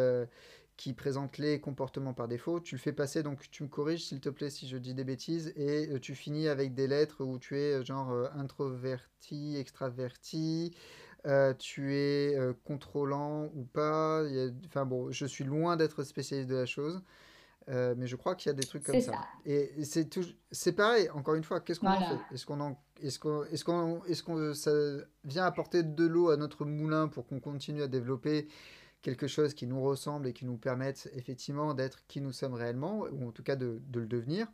qui présente les comportements par défaut. Tu le fais passer, donc tu me corriges s'il te plaît si je dis des bêtises, et euh, tu finis avec des lettres où tu es euh, genre euh, introverti, extraverti, tu es contrôlant ou pas. Enfin bon, je suis loin d'être spécialiste de la chose. mais je crois qu'il y a des trucs comme ça. Et c'est c'est pareil. Encore une fois, qu'est-ce qu'on en fait? Est-ce qu'on est-ce qu'on est-ce qu'on est-ce qu'on ça vient apporter de l'eau à notre moulin pour qu'on continue à développer quelque chose qui nous ressemble et qui nous permette effectivement d'être qui nous sommes réellement, ou en tout cas de, le devenir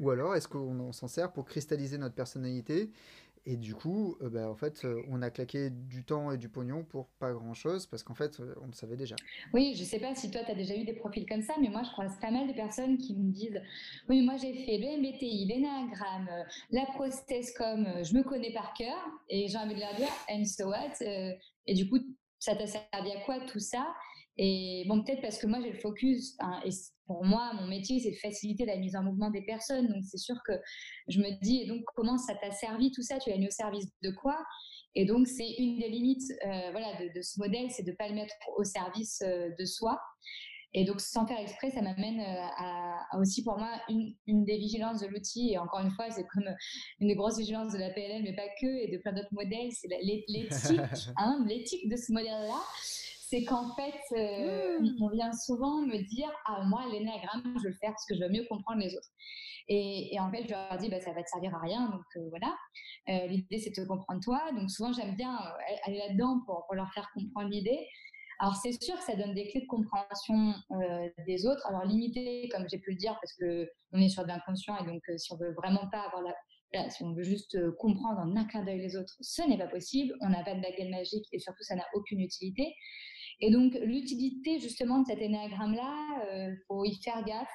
Ou alors est-ce qu'on s'en sert pour cristalliser notre personnalité et du coup, euh, bah, en fait, euh, on a claqué du temps et du pognon pour pas grand-chose parce qu'en fait, euh, on le savait déjà. Oui, je sais pas si toi, tu as déjà eu des profils comme ça, mais moi, je croise pas mal de personnes qui me disent Oui, moi, j'ai fait le MBTI, l'énagramme, la comme je me connais par cœur. Et j'ai envie de leur dire And so what Et du coup, ça t'a servi à quoi tout ça? Et bon, peut-être parce que moi j'ai le focus, hein, et pour moi, mon métier, c'est de faciliter la mise en mouvement des personnes. Donc c'est sûr que je me dis, et donc comment ça t'a servi tout ça? Tu l'as mis au service de quoi? Et donc c'est une des limites euh, voilà, de, ce modèle, c'est de ne pas le mettre au service euh, de soi. Et donc, sans faire exprès, ça m'amène euh, à, aussi pour moi une, une des vigilances de l'outil. Et encore une fois, c'est comme une des grosses vigilances de la PNL, mais pas que, et de plein d'autres modèles. C'est l'éthique, hein, l'éthique de ce modèle-là. C'est qu'en fait, euh, mmh. on vient souvent me dire Ah, moi, l'énéagramme, je veux le faire parce que je veux mieux comprendre les autres. Et, en fait, je leur dis bah, Ça va te servir à rien. Donc euh, voilà. l'idée, c'est de te comprendre toi. Donc souvent, j'aime bien aller là-dedans pour, pour leur faire comprendre l'idée. Alors c'est sûr que ça donne des clés de compréhension euh, des autres. Alors limité, comme j'ai pu le dire, parce que on est sur de l'inconscient et donc euh, si on veut vraiment pas avoir la, si on veut juste euh, comprendre en un clin d'œil les autres, ce n'est pas possible. On n'a pas de baguette magique et surtout ça n'a aucune utilité. Et donc l'utilité justement de cet énéagramme-là, il faut y faire gaffe.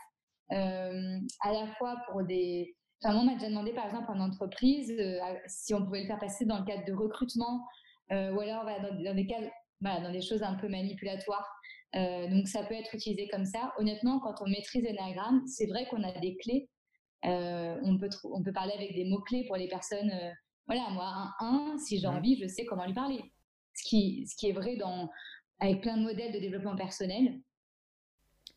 à la fois pour des, Enfin, moi, on m'a déjà demandé, par exemple, en entreprise, si on pouvait le faire passer dans le cadre de recrutement, ou alors dans, des cas dans des choses un peu manipulatoires. Euh, donc ça peut être utilisé comme ça. Honnêtement, quand on maîtrise l'énagramme, c'est vrai qu'on a des clés. Euh, on, peut on peut parler avec des mots-clés pour les personnes. Euh, voilà, moi, un 1, si j'ai envie, je sais comment lui parler. Ce qui, ce qui est vrai dans, avec plein de modèles de développement personnel.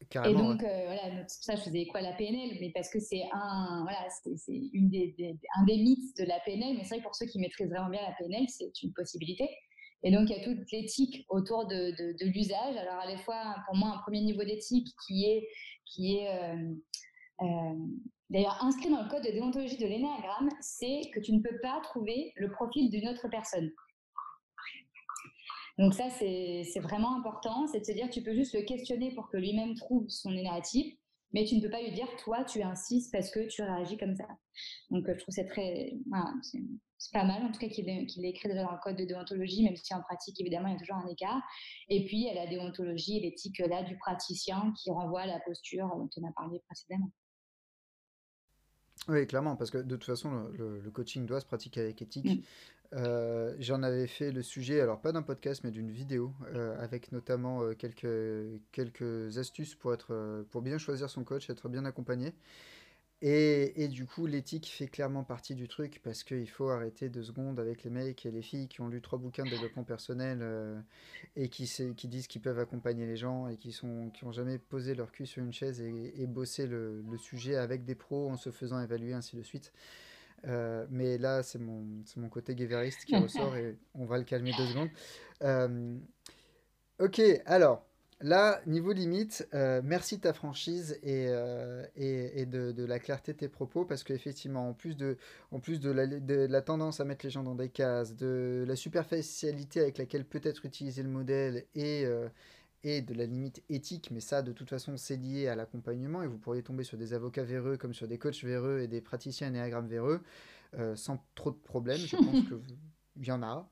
Carrément, et donc, voilà, ça, je faisais quoi la PNL, mais parce que c'est un, voilà, c'est une des, des, un des mythes de la PNL. Mais c'est vrai pour ceux qui maîtrisent vraiment bien la PNL, c'est une possibilité. Et donc, il y a toute l'éthique autour de, l'usage. Alors, à la fois, pour moi, un premier niveau d'éthique qui est, qui est euh, euh, d'ailleurs inscrit dans le code de déontologie de l'énéagramme, c'est que tu ne peux pas trouver le profil d'une autre personne. Donc ça, c'est vraiment important, c'est de se dire, tu peux juste le questionner pour que lui-même trouve son énéatype, mais tu ne peux pas lui dire, toi, tu es un 6 parce que tu réagis comme ça. Donc, euh, je trouve c'est très, voilà, c'est pas mal, en tout cas, qu'il ait, écrit déjà dans le code de déontologie, même si en pratique, évidemment, il y a toujours un écart. Et puis, il y a la déontologie et l'éthique là du praticien qui renvoie à la posture dont on a parlé précédemment. Oui, clairement, parce que de toute façon, le, coaching doit se pratiquer avec éthique. Euh, j'en avais fait le sujet, alors pas d'un podcast, mais d'une vidéo, euh, avec notamment euh, quelques, quelques astuces pour, être, pour bien choisir son coach, être bien accompagné. et, du coup, l'éthique fait clairement partie du truc parce qu'il faut arrêter deux secondes avec les mecs et les filles qui ont lu trois bouquins de développement personnel et qui, qui disent qu'ils peuvent accompagner les gens et qui sont qui jamais posé leur cul sur une chaise et, et bossé le, le, sujet avec des pros en se faisant évaluer ainsi de suite. Euh, mais là, c'est mon, mon côté guévériste qui ressort et on va le calmer deux secondes. Euh, ok, alors. Là, niveau limite, euh, merci de ta franchise et, et, de, la clarté de tes propos parce qu'effectivement, en plus, de, en plus de la, de, la, tendance à mettre les gens dans des cases, de la superficialité avec laquelle peut être utilisé le modèle et, et de la limite éthique, mais ça, de toute façon, c'est lié à l'accompagnement et vous pourriez tomber sur des avocats véreux comme sur des coachs véreux et des praticiens néagrammes véreux sans trop de problèmes. Je pense qu'il y en a,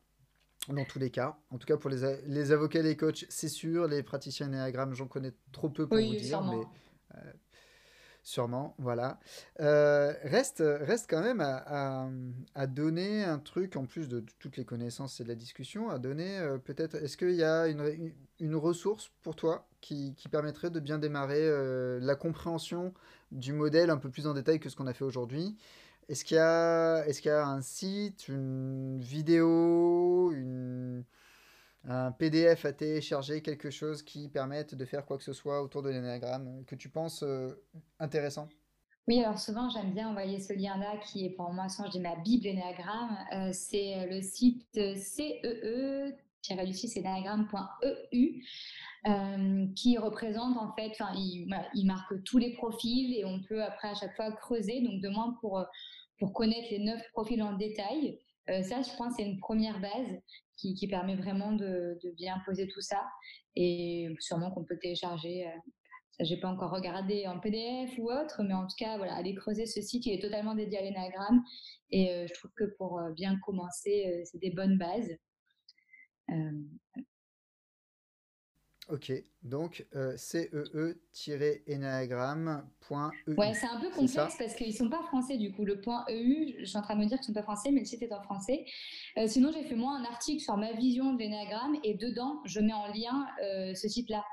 dans tous les cas. En tout cas, pour les, les avocats et les coachs, c'est sûr. Les praticiens néagrammes, j'en connais trop peu pour vous dire. Sûrement. Mais, euh, sûrement, voilà. Euh, reste, reste quand même à, à, donner un truc, en plus de, toutes les connaissances et de la discussion, à donner euh, peut-être. Est-ce qu'il y a une, une, ressource pour toi qui, qui permettrait de bien démarrer la compréhension du modèle un peu plus en détail que ce qu'on a fait aujourd'hui? Est-ce qu'il y, a, est y a un site, une vidéo, une, un PDF à télécharger, quelque chose qui permette de faire quoi que ce soit autour de l'énéagramme que tu penses euh, intéressant? Oui, alors souvent, j'aime bien envoyer ce lien-là qui est pour moi, je dis ma Bible Énéagramme. Euh, c'est le site CEE eu euh, qui représente en fait, enfin, il, marque tous les profils et on peut après à chaque fois creuser. Donc, de moins pour pour connaître les neuf profils en détail. Euh, ça, je pense, c'est une première base qui, permet vraiment de, bien poser tout ça et sûrement qu'on peut télécharger. Euh, ça, j'ai pas encore regardé en PDF ou autre, mais en tout cas, voilà, aller creuser ce site, il est totalement dédié à l'énagramme et euh, je trouve que pour bien commencer, c'est des bonnes bases. Ok, donc euh, CEE-enagramme.eu. Ouais, c'est un peu complexe parce qu'ils ne sont pas français du coup. Le point EU, je suis en train de me dire qu'ils ne sont pas français, mais le site est en français. Euh, sinon, j'ai fait moi un article sur ma vision de l'énagramme et dedans, je mets en lien euh, ce site-là.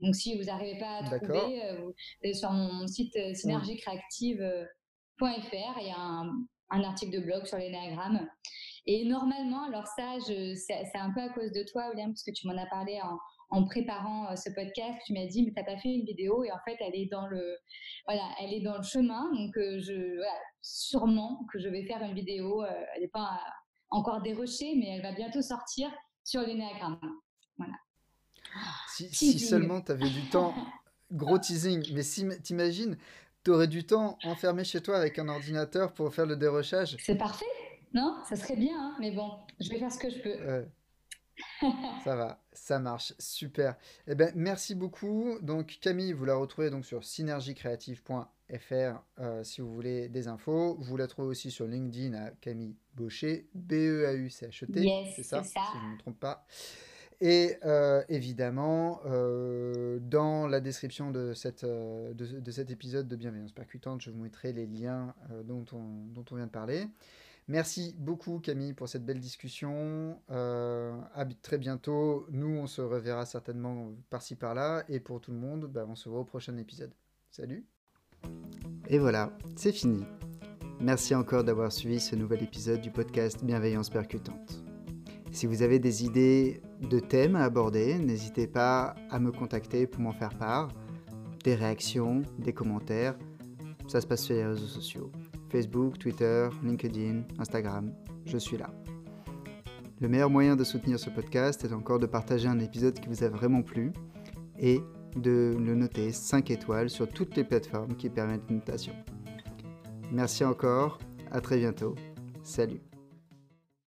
Donc, si vous n'arrivez pas à trouver, euh, sur mon site synergiecreative.fr, il y a un, un, article de blog sur l'énagramme. Et normalement, alors ça, c'est un peu à cause de toi, William, parce que tu m'en as parlé en en préparant euh, ce podcast, tu m'as dit mais t'as pas fait une vidéo et en fait elle est dans le voilà elle est dans le chemin. Donc euh, je voilà, sûrement que je vais faire une vidéo euh, elle n'est pas encore dérochée mais elle va bientôt sortir sur l'énéagramme. Voilà. Si, si seulement tu avais du temps. Gros teasing. Mais si t'imagines tu aurais du temps enfermé chez toi avec un ordinateur pour faire le dérochage. C'est parfait non? Ça serait bien hein mais bon je vais faire ce que je peux ça va, ça marche, super. Eh ben, merci beaucoup. Donc Camille, vous la retrouvez donc sur synergiecreative.fr euh, si vous voulez des infos. Vous la trouvez aussi sur LinkedIn à Camille Baucher, B-E-A-U-C-H-E-T, c'est ça, si je ne me trompe pas. Et euh, évidemment, euh, dans la description de, cette, de, de, cet épisode de Bienveillance Percutante, je vous mettrai les liens dont, on, dont on vient de parler. Merci beaucoup Camille pour cette belle discussion. Euh, à très bientôt. Nous, on se reverra certainement par-ci par-là. Et pour tout le monde, bah, on se voit au prochain épisode. Salut Et voilà, c'est fini. Merci encore d'avoir suivi ce nouvel épisode du podcast Bienveillance Percutante. Si vous avez des idées de thèmes à aborder, n'hésitez pas à me contacter pour m'en faire part. Des réactions, des commentaires, ça se passe sur les réseaux sociaux. Facebook, Twitter, LinkedIn, Instagram, je suis là. Le meilleur moyen de soutenir ce podcast est encore de partager un épisode qui vous a vraiment plu et de le noter 5 étoiles sur toutes les plateformes qui permettent une notation. Merci encore, à très bientôt, salut